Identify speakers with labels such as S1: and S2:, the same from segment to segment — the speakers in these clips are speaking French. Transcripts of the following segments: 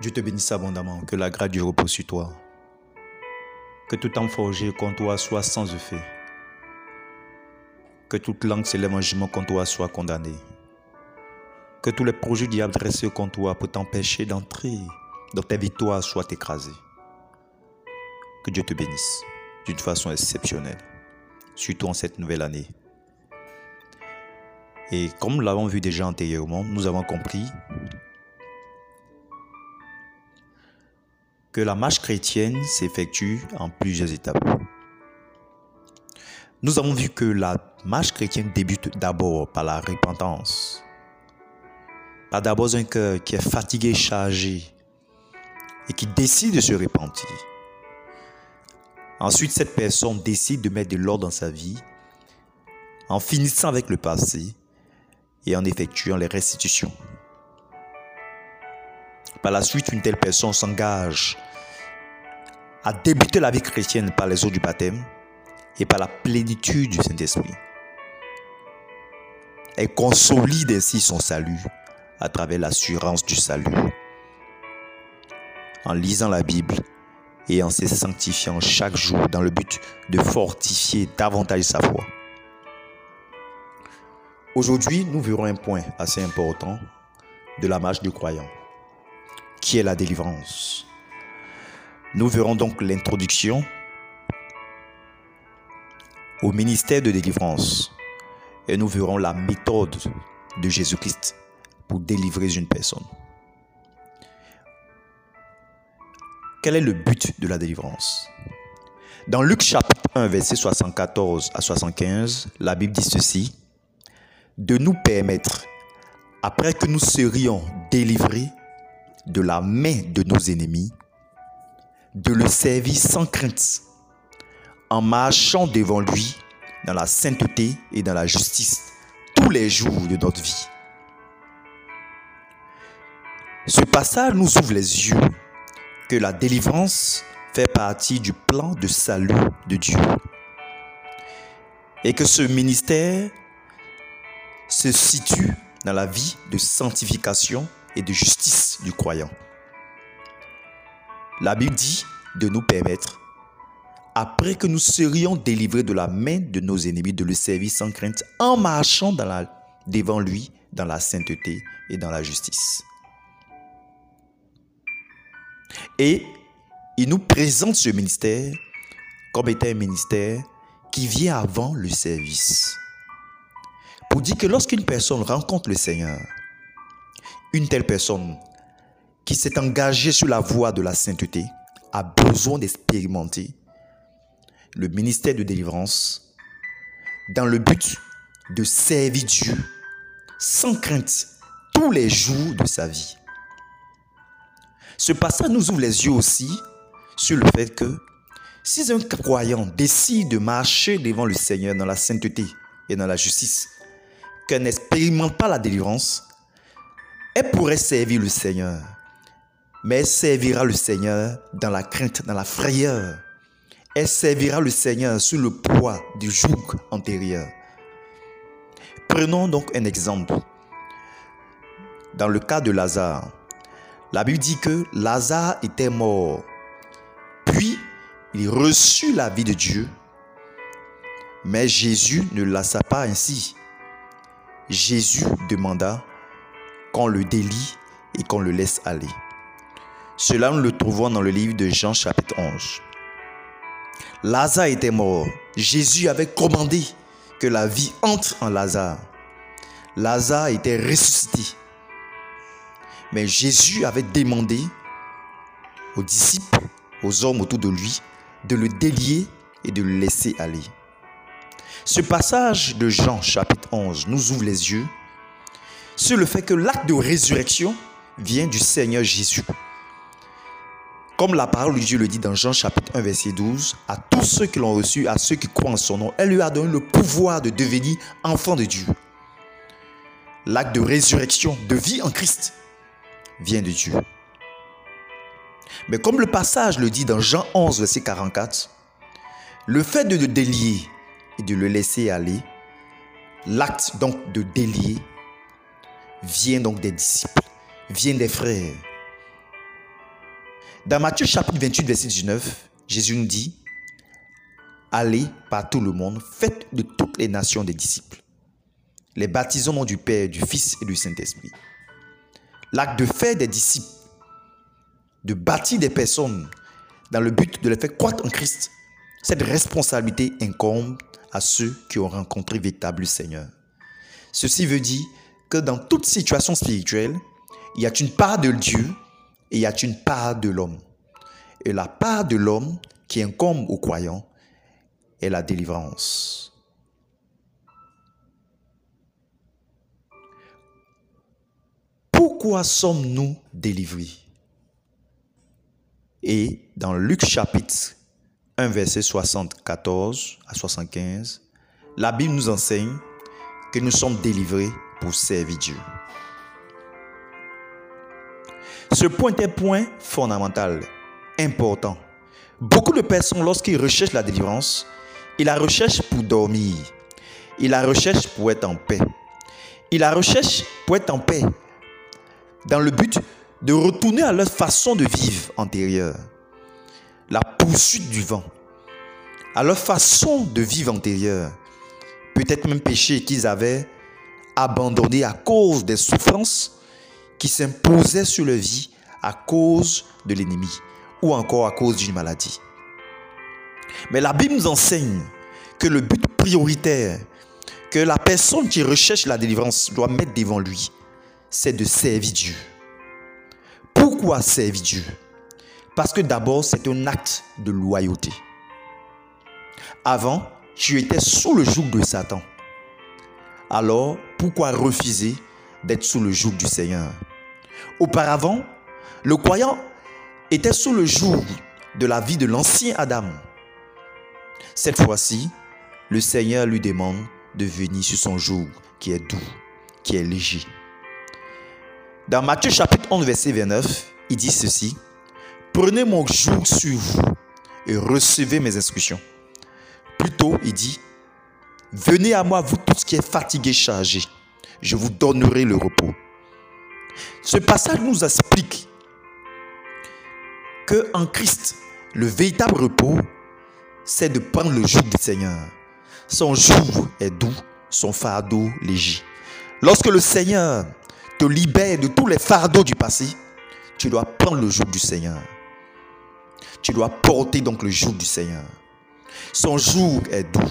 S1: Dieu te bénisse abondamment, que la grâce du repose sur toi. Que tout âme forgé contre toi soit sans effet. Que toute langue s'élève en jugement contre toi soit condamnée. Que tous les projets du diable dressés contre toi pour t'empêcher d'entrer dans ta victoire soient écrasés. Que Dieu te bénisse d'une façon exceptionnelle, surtout en cette nouvelle année. Et comme nous l'avons vu déjà antérieurement, nous avons compris que la marche chrétienne s'effectue en plusieurs étapes. Nous avons vu que la marche chrétienne débute d'abord par la repentance. Par d'abord un cœur qui est fatigué, chargé et qui décide de se repentir. Ensuite, cette personne décide de mettre de l'ordre dans sa vie en finissant avec le passé et en effectuant les restitutions. Par la suite, une telle personne s'engage à débuter la vie chrétienne par les eaux du baptême et par la plénitude du Saint-Esprit. Elle consolide ainsi son salut à travers l'assurance du salut. En lisant la Bible et en se sanctifiant chaque jour dans le but de fortifier davantage sa foi. Aujourd'hui, nous verrons un point assez important de la marche du croyant, qui est la délivrance. Nous verrons donc l'introduction au ministère de délivrance et nous verrons la méthode de Jésus-Christ pour délivrer une personne. Quel est le but de la délivrance? Dans Luc chapitre 1, verset 74 à 75, la Bible dit ceci, de nous permettre, après que nous serions délivrés de la main de nos ennemis, de le servir sans crainte, en marchant devant lui dans la sainteté et dans la justice tous les jours de notre vie. Ce passage nous ouvre les yeux que la délivrance fait partie du plan de salut de Dieu et que ce ministère se situe dans la vie de sanctification et de justice du croyant. La Bible dit de nous permettre, après que nous serions délivrés de la main de nos ennemis, de le servir sans crainte en marchant devant lui dans la sainteté et dans la justice. Et il nous présente ce ministère comme étant un ministère qui vient avant le service. Pour dire que lorsqu'une personne rencontre le Seigneur, une telle personne qui s'est engagé sur la voie de la sainteté a besoin d'expérimenter le ministère de délivrance dans le but de servir Dieu sans crainte tous les jours de sa vie. Ce passage nous ouvre les yeux aussi sur le fait que si un croyant décide de marcher devant le Seigneur dans la sainteté et dans la justice, qu'elle n'expérimente pas la délivrance, elle pourrait servir le Seigneur mais elle servira le Seigneur dans la crainte, dans la frayeur. Elle servira le Seigneur sous le poids du joug antérieur. Prenons donc un exemple. Dans le cas de Lazare, la Bible dit que Lazare était mort. Puis, il reçut la vie de Dieu. Mais Jésus ne laissa pas ainsi. Jésus demanda qu'on le délie et qu'on le laisse aller. Cela nous le trouvons dans le livre de Jean chapitre 11. Lazare était mort. Jésus avait commandé que la vie entre en Lazare. Lazare était ressuscité. Mais Jésus avait demandé aux disciples, aux hommes autour de lui, de le délier et de le laisser aller. Ce passage de Jean chapitre 11 nous ouvre les yeux sur le fait que l'acte de résurrection vient du Seigneur Jésus. Comme la parole de Dieu le dit dans Jean chapitre 1 verset 12, à tous ceux qui l'ont reçu, à ceux qui croient en son nom, elle lui a donné le pouvoir de devenir enfant de Dieu. L'acte de résurrection, de vie en Christ, vient de Dieu. Mais comme le passage le dit dans Jean 11 verset 44, le fait de le délier et de le laisser aller, l'acte donc de délier, vient donc des disciples, vient des frères Dans Matthieu chapitre 28, verset 19, Jésus nous dit, Allez par tout le monde, faites de toutes les nations des disciples, les baptisons au nom du Père, du Fils et du Saint-Esprit. L'acte de faire des disciples, de bâtir des personnes dans le but de les faire croître en Christ, cette responsabilité incombe à ceux qui ont rencontré véritable Seigneur. Ceci veut dire que dans toute situation spirituelle, il y a une part de Dieu et il y a une part de l'homme. Et la part de l'homme qui incombe aux croyants est la délivrance. Pourquoi sommes-nous délivrés? Et dans Luc chapitre 1, verset 74 à 75, la Bible nous enseigne que nous sommes délivrés pour servir Dieu. Ce point est point fondamental, important. Beaucoup de personnes, lorsqu'ils recherchent la délivrance, ils la recherchent pour dormir. Ils la recherchent pour être en paix. Ils la recherchent pour être en paix dans le but de retourner à leur façon de vivre antérieure. La poursuite du vent. À leur façon de vivre antérieure. Peut-être même péché qu'ils avaient abandonné à cause des souffrances qui s'imposaient sur leur vie à cause de l'ennemi ou encore à cause d'une maladie. Mais la Bible nous enseigne que le but prioritaire que la personne qui recherche la délivrance doit mettre devant lui, c'est de servir Dieu. Pourquoi servir Dieu? Parce que d'abord, c'est un acte de loyauté. Avant, tu étais sous le joug de Satan. Alors, pourquoi refuser d'être sous le joug du Seigneur? Auparavant, le croyant était sous le joug de la vie de l'ancien Adam. Cette fois-ci, le Seigneur lui demande de venir sur son joug qui est doux, qui est léger. Dans Matthieu chapitre 11, verset 29, il dit ceci. Prenez mon joug sur vous et recevez mes instructions. Plutôt, il dit, venez à moi, vous tous qui êtes fatigués, chargés. Je vous donnerai le repos. Ce passage nous explique que en Christ, le véritable repos, c'est de prendre le joug du Seigneur. Son joug est doux, son fardeau léger. Lorsque le Seigneur te libère de tous les fardeaux du passé, tu dois prendre le joug du Seigneur. Tu dois porter donc le joug du Seigneur. Son joug est doux,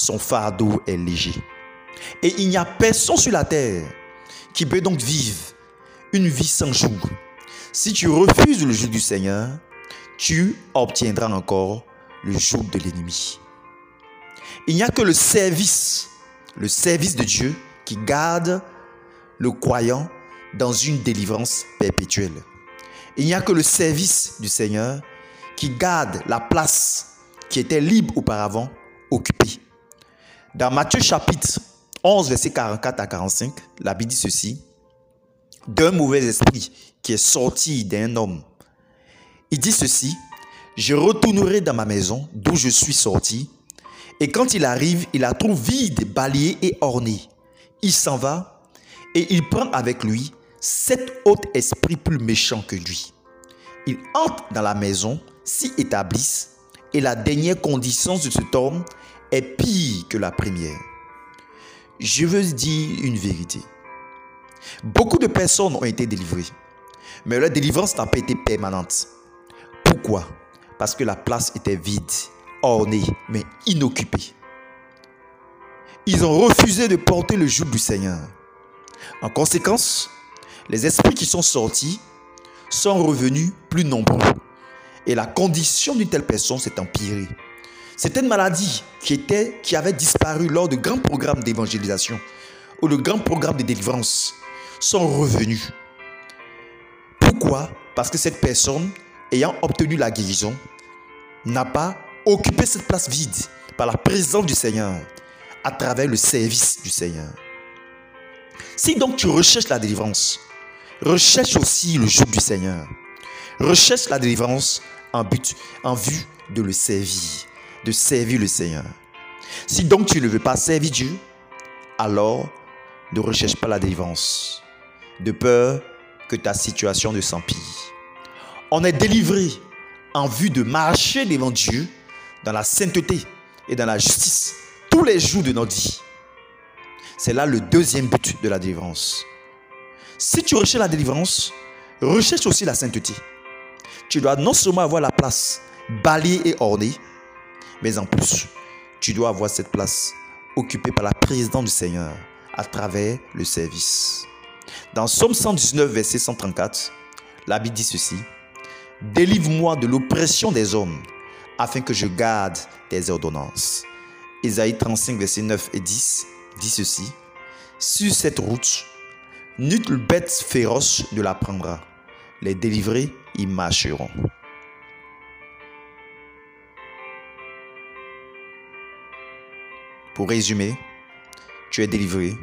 S1: son fardeau est léger. Et il n'y a personne sur la terre qui peut donc vivre une vie sans joug. Si tu refuses le joug du Seigneur, tu obtiendras encore le joug de l'ennemi. Il n'y a que le service, le service de Dieu qui garde le croyant dans une délivrance perpétuelle. Il n'y a que le service du Seigneur qui garde la place qui était libre auparavant occupée. Dans Matthieu chapitre 11, verset 44 à 45, la Bible dit ceci. D'un mauvais esprit qui est sorti d'un homme. Il dit ceci. Je retournerai dans ma maison d'où je suis sorti. Et quand il arrive, il la trouve vide, balayée et ornée. Il s'en va et il prend avec lui sept autres esprits plus méchants que lui. Il entre dans la maison, s'y établissent, et la dernière condition de cet homme est pire que la première. Je veux dire une vérité. Beaucoup de personnes ont été délivrées, mais leur délivrance n'a pas été permanente. Pourquoi? Parce que la place était vide, ornée, mais inoccupée. Ils ont refusé de porter le joug du Seigneur. En conséquence, les esprits qui sont sortis sont revenus plus nombreux. Et la condition d'une telle personne s'est empirée. C'était une maladie qui, était, avait disparu lors de grands programmes d'évangélisation ou de grands programmes de délivrance sont revenus. Pourquoi? Parce que cette personne, ayant obtenu la guérison, n'a pas occupé cette place vide par la présence du Seigneur à travers le service du Seigneur. Si donc tu recherches la délivrance, recherche aussi le jour du Seigneur. Recherche la délivrance en but, en vue de le servir, de servir le Seigneur. Si donc tu ne veux pas servir Dieu, alors ne recherche pas la délivrance, de peur que ta situation ne s'empire. On est délivré en vue de marcher devant Dieu dans la sainteté et dans la justice tous les jours de notre vie. C'est là le deuxième but de la délivrance. Si tu recherches la délivrance, recherche aussi la sainteté. Tu dois non seulement avoir la place balayée et ornée, mais en plus, tu dois avoir cette place occupée par la présidente du Seigneur à travers le service. Dans Somme 119, verset 134, la Bible dit ceci. Délivre-moi de l'oppression des hommes, afin que je garde tes ordonnances. Isaïe 35, verset 9 et 10 dit ceci. Sur cette route, nulle bête féroce ne la prendra. Les délivrés y marcheront. Pour résumer, tu es délivré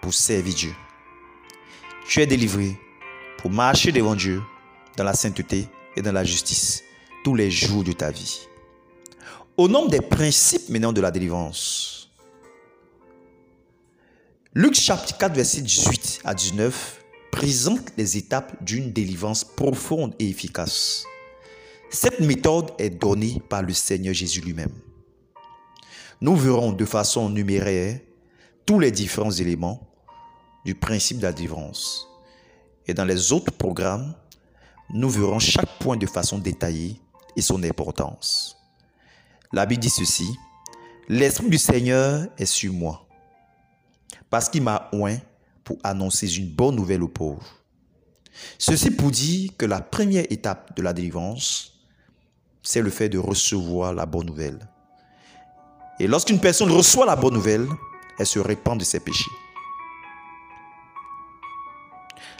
S1: pour servir Dieu. Tu es délivré pour marcher devant Dieu dans la sainteté et dans la justice tous les jours de ta vie. Au nom des principes maintenant de la délivrance, Luc chapitre 4, verset 18 à 19 présente les étapes d'une délivrance profonde et efficace. Cette méthode est donnée par le Seigneur Jésus lui-même. Nous verrons de façon numéraire tous les différents éléments du principe de la délivrance. Et dans les autres programmes, nous verrons chaque point de façon détaillée et son importance. La Bible dit ceci, L'Esprit du Seigneur est sur moi, parce qu'il m'a oint pour annoncer une bonne nouvelle aux pauvres. Ceci pour dire que la première étape de la délivrance, c'est le fait de recevoir la bonne nouvelle. Et lorsqu'une personne reçoit la bonne nouvelle, elle se répand de ses péchés.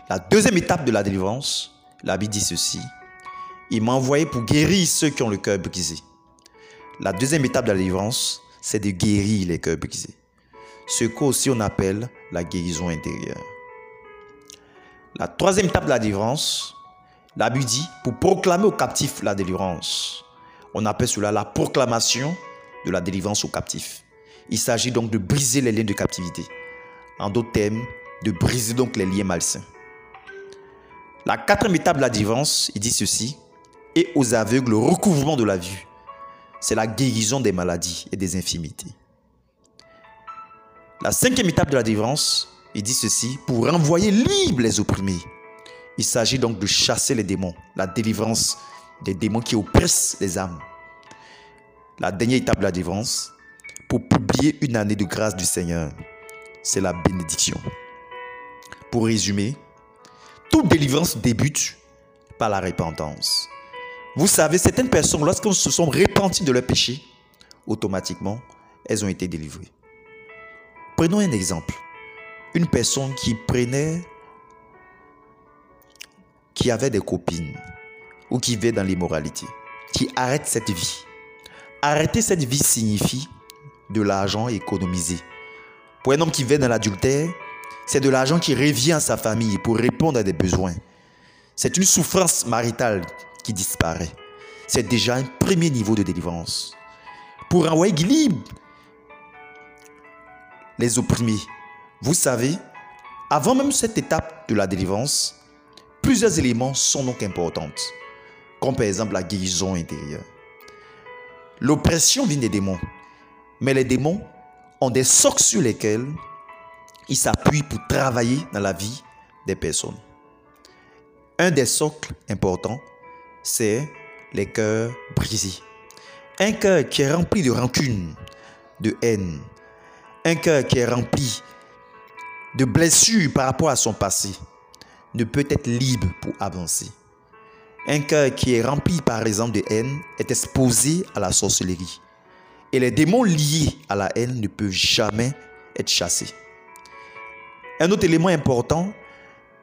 S1: La deuxième étape de la délivrance, la dit ceci. Il m'a envoyé pour guérir ceux qui ont le cœur brisé. La deuxième étape de la délivrance, c'est de guérir les cœurs brisés. Ce qu'aussi on appelle la guérison intérieure. La troisième étape de la délivrance, la dit pour proclamer aux captifs la délivrance. On appelle cela la proclamation de la délivrance aux captifs. Il s'agit donc de briser les liens de captivité. En d'autres termes, de briser donc les liens malsains. La quatrième étape de la délivrance, il dit ceci, et aux aveugles le recouvrement de la vue. C'est la guérison des maladies et des infimités. La cinquième étape de la délivrance, il dit ceci, pour renvoyer libres les opprimés. Il s'agit donc de chasser les démons, la délivrance des démons qui oppressent les âmes. La dernière étape de la délivrance, pour publier une année de grâce du Seigneur, c'est la bénédiction. Pour résumer, toute délivrance débute par la repentance. Vous savez, certaines personnes, lorsqu'elles se sont repenties de leur péché, automatiquement, elles ont été délivrées. Prenons un exemple. Une personne qui prenait, qui avait des copines ou qui vit dans l'immoralité, qui arrête cette vie. Arrêter cette vie signifie de l'argent économisé. Pour un homme qui vit dans l'adultère, c'est de l'argent qui revient à sa famille pour répondre à des besoins. C'est une souffrance maritale qui disparaît. C'est déjà un premier niveau de délivrance. Pour envoyer libre les opprimés, vous savez, avant même cette étape de la délivrance, plusieurs éléments sont donc importants, comme par exemple la guérison intérieure. L'oppression vient des démons, mais les démons ont des socs sur lesquels il s'appuie pour travailler dans la vie des personnes. Un des socles importants, c'est les cœurs brisés. Un cœur qui est rempli de rancune, de haine. Un cœur qui est rempli de blessures par rapport à son passé ne peut être libre pour avancer. Un cœur qui est rempli par exemple de haine est exposé à la sorcellerie. Et les démons liés à la haine ne peuvent jamais être chassés. Un autre élément important,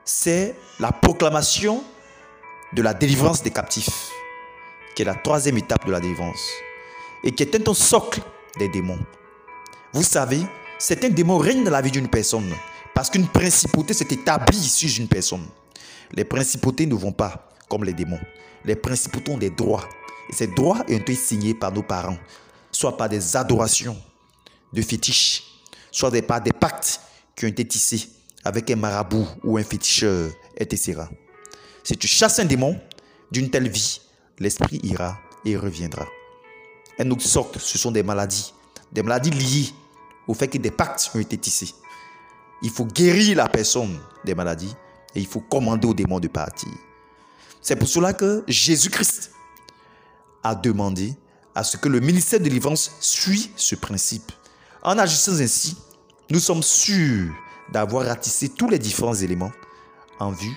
S1: c'est la proclamation de la délivrance des captifs, qui est la troisième étape de la délivrance, et qui est un socle des démons. Vous savez, certains démons règnent dans la vie d'une personne, parce qu'une principauté s'est établie sur une personne. Les principautés ne vont pas comme les démons. Les principautés ont des droits. Et ces droits ont été signés par nos parents, soit par des adorations de fétiches, soit par des pactes qui ont été tissés avec un marabout ou un féticheur, etc. Si tu chasses un démon d'une telle vie, l'esprit ira et reviendra. Un autre ce sont des maladies. Des maladies liées au fait que des pactes ont été tissés. Il faut guérir la personne des maladies et il faut commander aux démons de partir. C'est pour cela que Jésus-Christ a demandé à ce que le ministère de délivrance suit ce principe. En agissant ainsi, nous sommes sûrs d'avoir ratissé tous les différents éléments en vue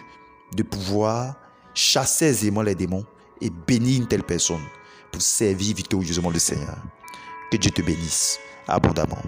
S1: de pouvoir chasser aisément les démons et bénir une telle personne pour servir victorieusement le Seigneur. Que Dieu te bénisse abondamment.